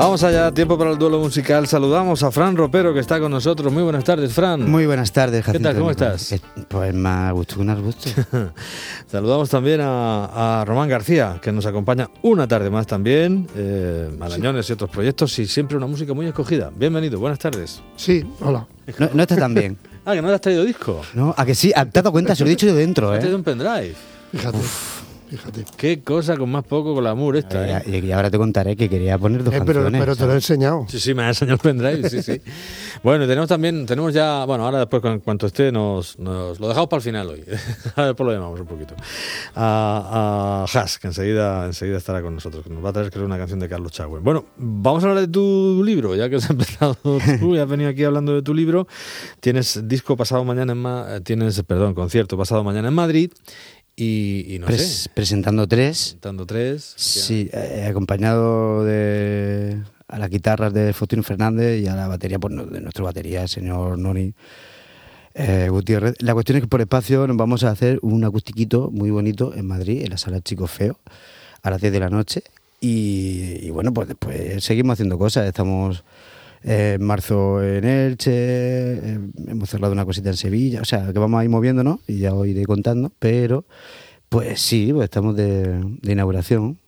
Vamos allá, tiempo para el duelo musical. Saludamos a Fran Ropero que está con nosotros. Muy buenas tardes, Fran. Muy buenas tardes, Jacinto. ¿Qué tal? ¿Cómo estás? Eh, pues más gusto que un gusto. Saludamos también a, Román García, que nos acompaña una tarde más también. Eh, Malañones y otros proyectos y siempre una música muy escogida. Bienvenido, buenas tardes. Sí, hola. No, no está tan bien. ah, que no le has traído disco. No, a que sí, te has dado cuenta, se lo he dicho yo dentro, ¿eh? Has traído un pendrive. Fíjate. Fíjate. Qué cosa con más poco con la amor esta. ¿eh? Y ahora te contaré que quería poner dos eh, pero, canciones. Pero te lo he enseñado. Sí, sí, me ha enseñado el pendrive, sí, sí. bueno, tenemos también, tenemos ya, bueno, ahora después en cuanto esté, nos, nos lo dejamos para el final hoy. ahora después lo llamamos un poquito. A, a Has, que enseguida, enseguida estará con nosotros, que nos va a traer creo una canción de Carlos Chagüe. Bueno, vamos a hablar de tu libro, ya que has empezado tú y has venido aquí hablando de tu libro. Tienes disco pasado mañana en eh, tienes, perdón, concierto pasado mañana en Madrid y, no sé. Presentando tres. Presentando tres. Sí, eh, acompañado de a las guitarras de Faustino Fernández y a la batería pues, de nuestra batería, el señor Noni eh, Gutiérrez. La cuestión es que por espacio nos vamos a hacer un acustiquito muy bonito en Madrid, en la sala Chico Feo, a las 10 de la noche. Y, y bueno, pues después seguimos haciendo cosas. Estamos en marzo en Elche, eh, hemos cerrado una cosita en Sevilla, o sea, que vamos a ir moviéndonos y ya os iré contando, pero pues sí, pues estamos de, inauguración.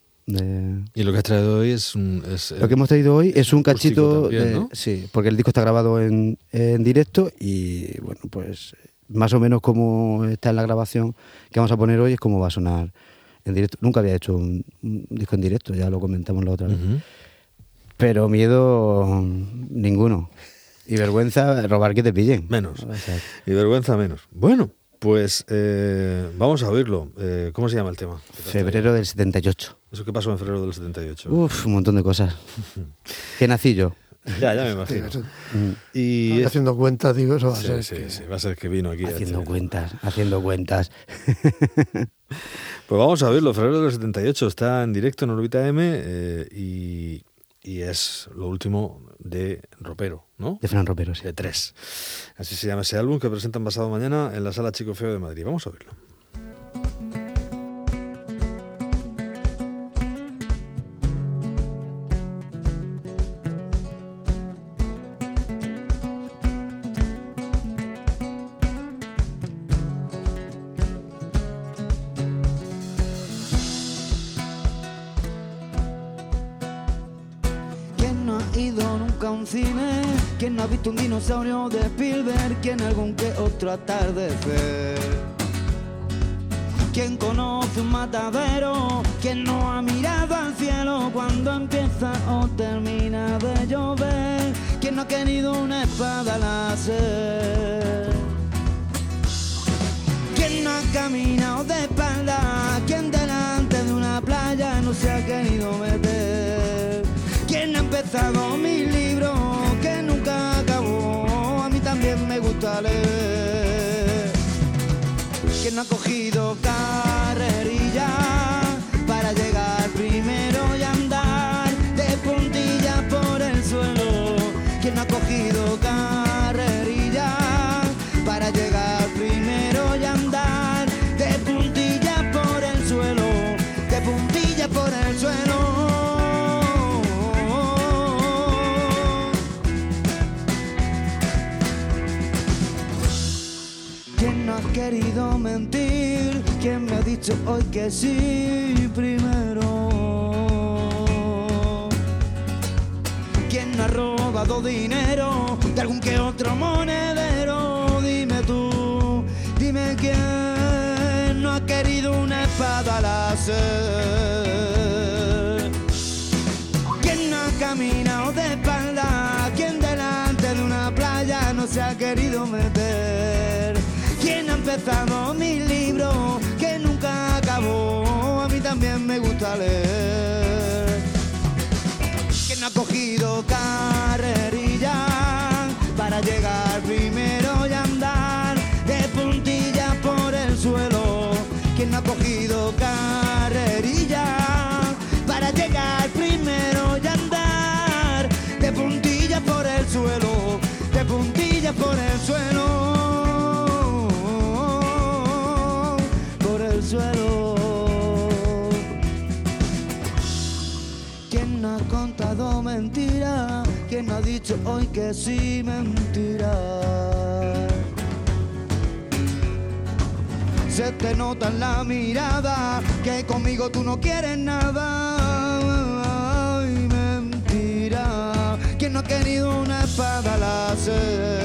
Y lo que has traído hoy es un... lo que hemos traído hoy es un cachito... Sí, porque el disco está grabado en, en directo y bueno, pues más o menos como está en la grabación que vamos a poner hoy es como va a sonar en directo. Nunca había hecho un, disco en directo, ya lo comentamos la otra vez. Pero miedo ninguno. Y vergüenza robar que te pillen. Menos. Y vergüenza menos. Bueno, pues eh, vamos a oírlo. Eh, ¿Cómo se llama el tema? Febrero del 78. ¿Eso qué pasó en febrero del 78? Uf, un montón de cosas. ¿Qué nací yo? Ya, ya me imagino. y haciendo cuentas, digo, eso va a ser. Sí, sí, va a ser que vino aquí. Haciendo cuentas, haciendo cuentas. pues vamos a verlo. Febrero del 78 está en directo en Orbita M eh, y y es lo último de Ropero, ¿no? De Fran Ropero, sí. De tres. Así se llama ese álbum que presentan pasado mañana en la Sala Chico Feo de Madrid. Vamos a verlo. Atardecer. ¿Quién conoce un matadero? ¿Quién no ha mirado al cielo cuando empieza o termina de llover? ¿Quién no ha querido una espada láser? ¿Quién no ha caminado de espalda? ¿Quién delante de una playa no se ha querido meter? ¿Quién ha empezado mi libro que nunca me gusta leer. No ha cogido que sí primero? ¿Quién ha robado dinero de algún que otro monedero? Dime tú, dime quién no ha querido una espada láser. ¿Quién no ha caminado de espalda? ¿Quién delante de una playa no se ha querido meter? empezado mi libro me gusta leer. ¿Quién ha dicho hoy que sí mentira? Se te nota en la mirada que conmigo tú no quieres nada. Ay, mentira. ¿Quién no ha querido una espada láser?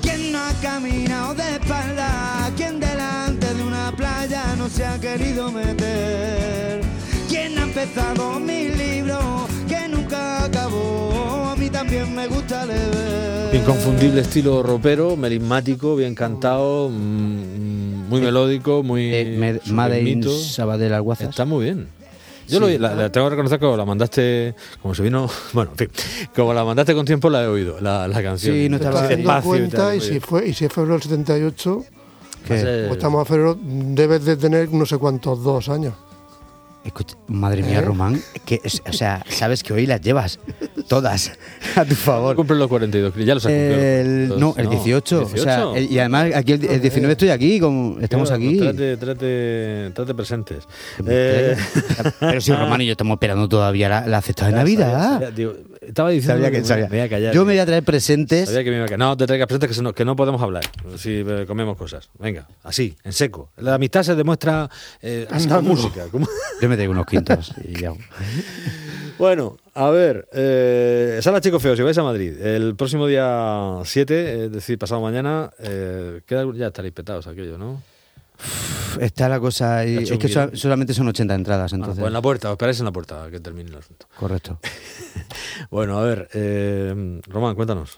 ¿Quién no ha caminado de espalda? ¿Quién delante de una playa no se ha querido meter? ¿Quién ha empezado mi libro que nunca acabó? A mí también me gusta leer. Inconfundible estilo ropero, melismático, bien cantado, mm, muy melódico, muy. Eh, Made in. Sabadell Alguazas. Está muy bien. Yo lo, la, la tengo que reconocer que como la mandaste, como se vino, bueno, en fin, como la mandaste con tiempo la he oído, la, la canción. Sí, no estaba y cuenta tal, y si, fue, y si es febrero del 78, Que- pues estamos a febrero, debes de tener no sé cuántos, dos años. Escucha, madre mía, ¿Eh? Román, que, o sea, sabes que hoy las llevas todas a tu favor. Cumplen los 42, ya los has cumplido. El, Los- no, el 18. O sea, 18. el- y además aquí el, el 19 estoy aquí, como, estamos aquí. Trate, trate, trate presentes. Eh, Pero si Román y yo estamos esperando todavía la, la cesta de ya Navidad. sabía, sabía, digo, estaba diciendo Sabía que me- sabía. me iba a callar. Yo me voy a traer presentes. Sabía que me iba a callar. No te traigas presentes que, no, que no podemos hablar si eh, comemos cosas. Venga, así, en seco. La amistad se demuestra eh, así con música. como- Yo me traigo unos quintos y ya. Bueno, a ver, eh, Sala Chico Feo, si vais a Madrid, el próximo día 7, es decir, pasado mañana, eh, queda- ya estaréis petados aquello, ¿no? Está la cosa. Ha es que so- solamente son 80 entradas, Ah, entonces. pues en la puerta, os esperáis en la puerta que termine el asunto. Correcto. Bueno, a ver, eh, Román, cuéntanos.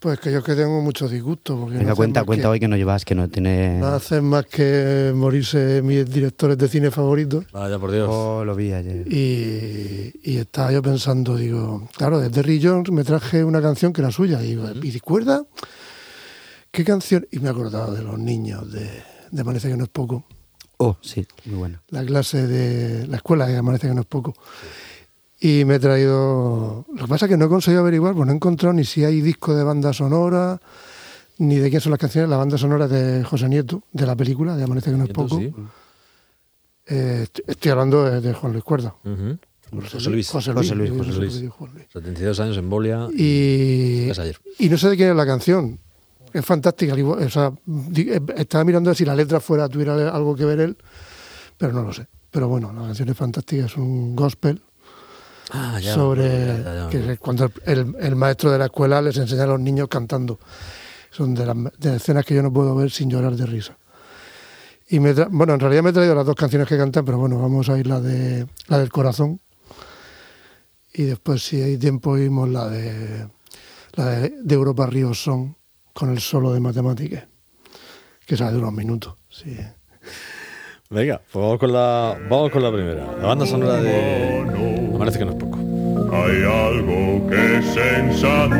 Pues que yo que tengo mucho disgusto. Porque no Venga, hacen cuenta, cuenta que- hoy que no llevas, que no tiene. No hacen más que morirse mis directores de cine favoritos. Vaya por Dios. Oh, lo vi ayer. Y, y estaba yo pensando, digo, claro, de Terry Jones me traje una canción que era suya. Y digo, ¿y recuerda qué canción? Y me he acordado de los niños de, de Amanece que no es poco. Oh, sí, muy bueno. La clase de la escuela de Amanece que no es poco. Y me he traído. Lo que pasa es que no he conseguido averiguar, pues no he encontrado ni si hay disco de banda sonora, ni de quién son las canciones. La banda sonora es de José Nieto, de la película de Amanece que no es poco. sí. Eh, estoy, hablando de, de Juan Luis Cuerda. José Luis. José José Luis, José sé Luis. por qué digo Juan Luis. 72 años en Bolia. Y, no sé de quién es la canción. Es fantástica. O sea, eh, estaba mirando si la letra fuera, tuviera algo que ver él, pero no lo sé. Pero bueno, la canción es fantástica, es un gospel Ah, ya, sobre ya, ya, ya. que cuando el, el maestro de la escuela les enseña a los niños cantando. Son de las, de escenas que yo no puedo ver sin llorar de risa. Y me bueno, en realidad me he traído las dos canciones que cantan, pero bueno, vamos a ir la de la del corazón. Y después, si hay tiempo, oímos la de la de, de Europa Río Son con el solo de matemáticas, que sale de unos minutos. Sí. Venga, pues vamos con la, vamos con la primera. La banda sonora de. Parece que no es poco. Hay algo que es sensacional.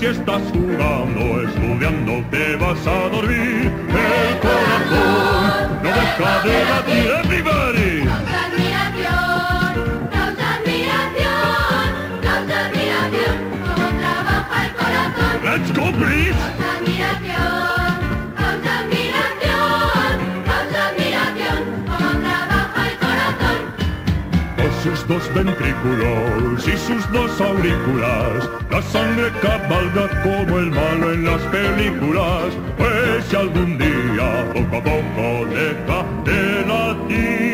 Si estás jugando, estudiando, te vas a dormir. El corazón no deja de latir, everybody. Causa admiración, causa admiración, causa admiración. Cómo trabaja el corazón. Let's go, please. Causa admiración, dos ventrículos y sus dos aurículas, la sangre cabalga como el malo en las películas. Pues si algún día poco a poco deja de latir,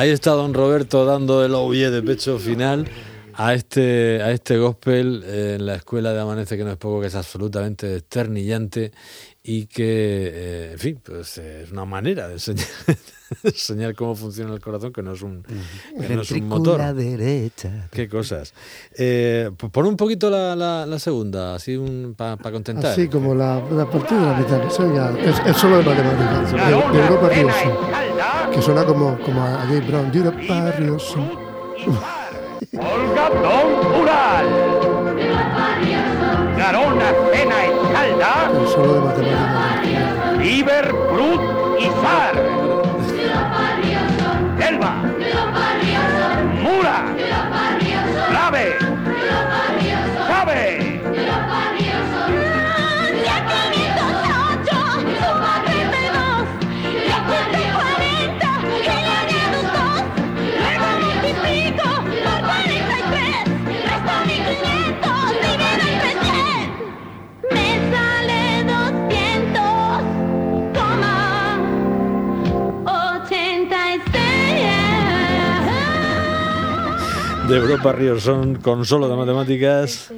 Ahí está don Roberto dando el oye de pecho final a este, a este gospel eh, en la escuela de Amanece, que no es poco, que es absolutamente desternillante y que, eh, en fin, pues eh, es una manera de enseñar, de enseñar cómo funciona el corazón, que no es un, que no es un motor. Derecha. Qué cosas. Eh, pues pon un poquito la, la, la segunda, así para contentar. Así como la, la partida de la mitad. Eso ya es, es solo de matemáticas. De, de Europa. Que suena como, como a Jay Brown. Olga Don Ural. Garona Cena Escalda. El solo de matemáticas. Iber Brut y Zar. De Europa Ríos son con solo de matemáticas.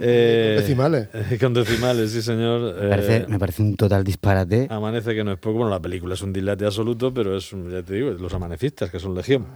eh, Decimales. con decimales, sí, señor. Me parece, Eh, me parece un total disparate. Amanece que no es poco, bueno, la película es un dilate absoluto, pero es, un- ya te digo, los amanecistas, que son legión.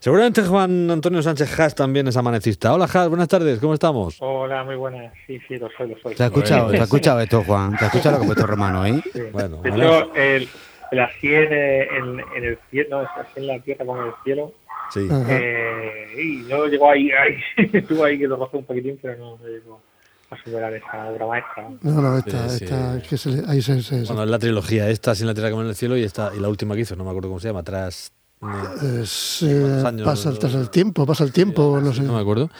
Seguramente Juan Antonio Sánchez Haas también es amanecista. Hola Haas, buenas tardes, ¿cómo estamos? Hola, muy buenas. Sí, sí, lo soy, lo soy. ¿Te has escuchado, Bueno. ¿te has escuchado esto, Juan? ¿Te has escuchado lo que ha puesto Romano ahí? Sí. Bueno, de vale. hecho, el, el así en, eh, en, en el cielo, no, así en la tierra como en el cielo. Sí. Eh, y no llegó ahí, ahí estuvo ahí que lo rozó un poquitín, pero no, no llegó a superar esa obra maestra. No, no, esta, Sí, sí. esta, es que se le- ahí se, se, se- Bueno, es la trilogía esta, Sin la tierra como en el cielo, y esta y la última que hizo, no me acuerdo cómo se llama, tras... eh, es, eh, años, pasa, no? tras el tiempo, pasa el tiempo, no sé. No me acuerdo.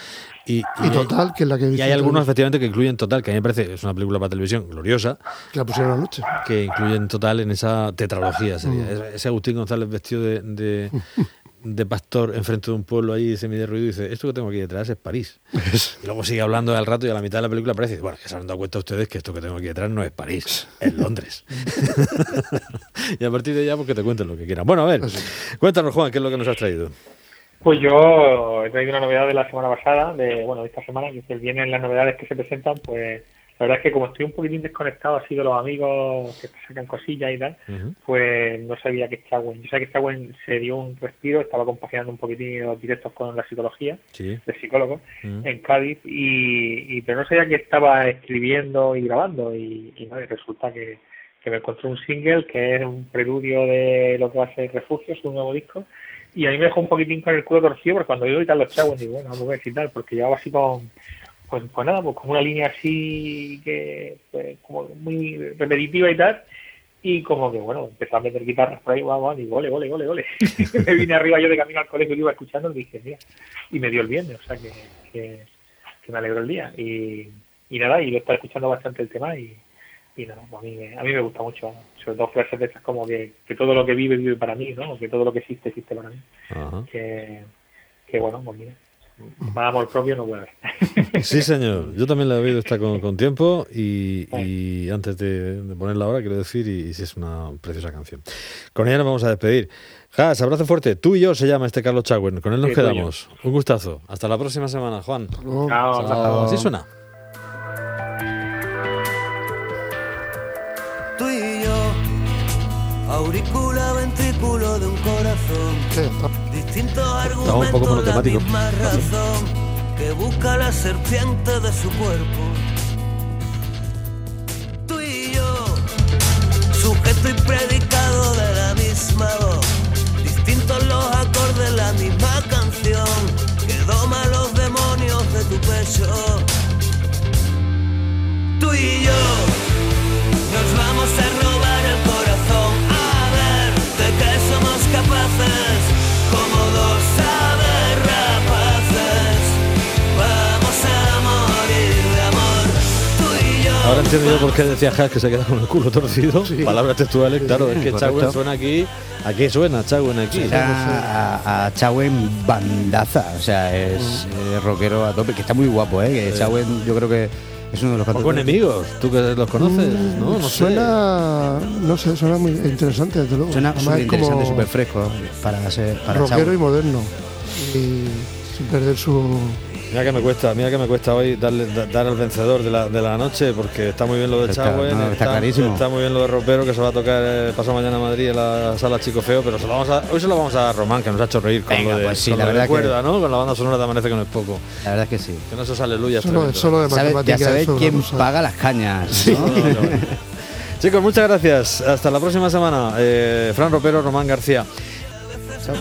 Y, Y Total, que es la que Y hay algunos, todo, efectivamente, que incluyen Total, que a mí me parece, es una película para televisión gloriosa, que la pusieron anoche. que incluyen Total en esa tetralogía. Sería. Mm. Ese- Ese Agustín González vestido de, de, de pastor enfrente de un pueblo ahí semi-derruido y dice, esto que tengo aquí detrás es París. Y luego sigue hablando al rato y a la mitad de la película aparece y dice, bueno, que se han dado cuenta ustedes que esto que tengo aquí detrás no es París, es Londres. y a partir de allá, pues que te cuenten lo que quieran. Bueno, a ver, cuéntanos, Juan, ¿qué es lo que nos has traído? Pues yo he traído una novedad de la semana pasada, de bueno, de esta semana, que se vienen las novedades que se presentan, pues la verdad es que como estoy un poquitín desconectado así de los amigos que sacan cosillas y tal, pues no sabía que Chagüen. Yo sabía que Chagüen se dio un respiro, estaba compaginando un poquitín los directos con la psicología, Sí. de psicólogo, en Cádiz, y, y- pero no sabía que estaba escribiendo y grabando, y, y, no, y resulta que, que me encontré un single que es un preludio de lo que va a ser Refugio, su nuevo disco, y a mí me dejó un poquitín con el culo torcido, porque cuando yo y tal los Chagüen, digo, bueno, vamos a ver si tal, porque llevaba así con pues, pues nada, pues como una línea así que pues, como muy repetitiva y tal, y como que bueno, empezó a meter guitarras por ahí, guau, guau, y ole, ole, ole, ole. me vine arriba yo de camino al colegio que iba escuchando y dije, mira, y me dio el viernes, o sea que, que, que me alegró el día. Y, y nada, y lo estaba escuchando bastante el tema y, y nada, pues a mí, me- a mí me gusta mucho, sobre todo frases de esas como que, que todo lo que vive, vive para mí, ¿no? Que todo lo que existe, existe para mí. Que, que bueno, pues mira, más amor propio no puede haber. Sí, señor. Yo también la he oído esta con, con tiempo y, y antes de, de ponerla ahora, quiero decir, y, y sí es una preciosa canción. Con ella nos vamos a despedir. Has, abrazo fuerte. Tú y yo se llama este Carlos Chagüen. Con él nos Sí, quedamos. Un gustazo. Hasta la próxima semana, Juan. Chao. Así suena. Tú y yo, aurícula, ventrículo de un corazón. Sí, Distintos un argumentos, poco la monotemático. misma razón que busca la serpiente de su cuerpo. Tú y yo, sujeto y predicado de la misma voz, distintos los acordes, la misma canción que doma los demonios de tu pecho. Tú y yo, Ahora entiendo yo por qué decía Haas que se queda con el culo torcido. Palabras textuales, claro, es que. Chagüen suena aquí. ¿A qué suena Chagüen aquí? Era a, a Chauen bandaza, o sea, es eh, rockero a tope, que está muy guapo, ¿eh? Que Chauen yo creo que es uno de los cantantes- enemigos, tú que los conoces, ¿no? No sé. suena, no sé, suena muy interesante, desde luego. Suena súper es interesante, como súper fresco para ser para rockero y moderno. Y sin perder su. Mira que me cuesta, mira que me cuesta hoy darle, da- dar al vencedor de la, de la noche, porque está muy bien lo de Está- no, está clarísimo. está muy bien lo de Ropero, que se va a tocar eh, pasado mañana en Madrid en la sala Chico Feo, pero se lo vamos a, hoy se lo vamos a dar a Román, que nos ha hecho reír con Venga, lo de, pues sí, con la lo de verdad que- cuerda, ¿no? Con la banda sonora de Amanece que no es poco. La verdad es que sí. Que no se aleluya. Solo, solo de Sabe- ya matemáticas. sabéis quién a- paga las cañas. ¿no? Chicos, muchas gracias. Hasta la próxima semana. Eh, Fran Ropero, Román García. Chao.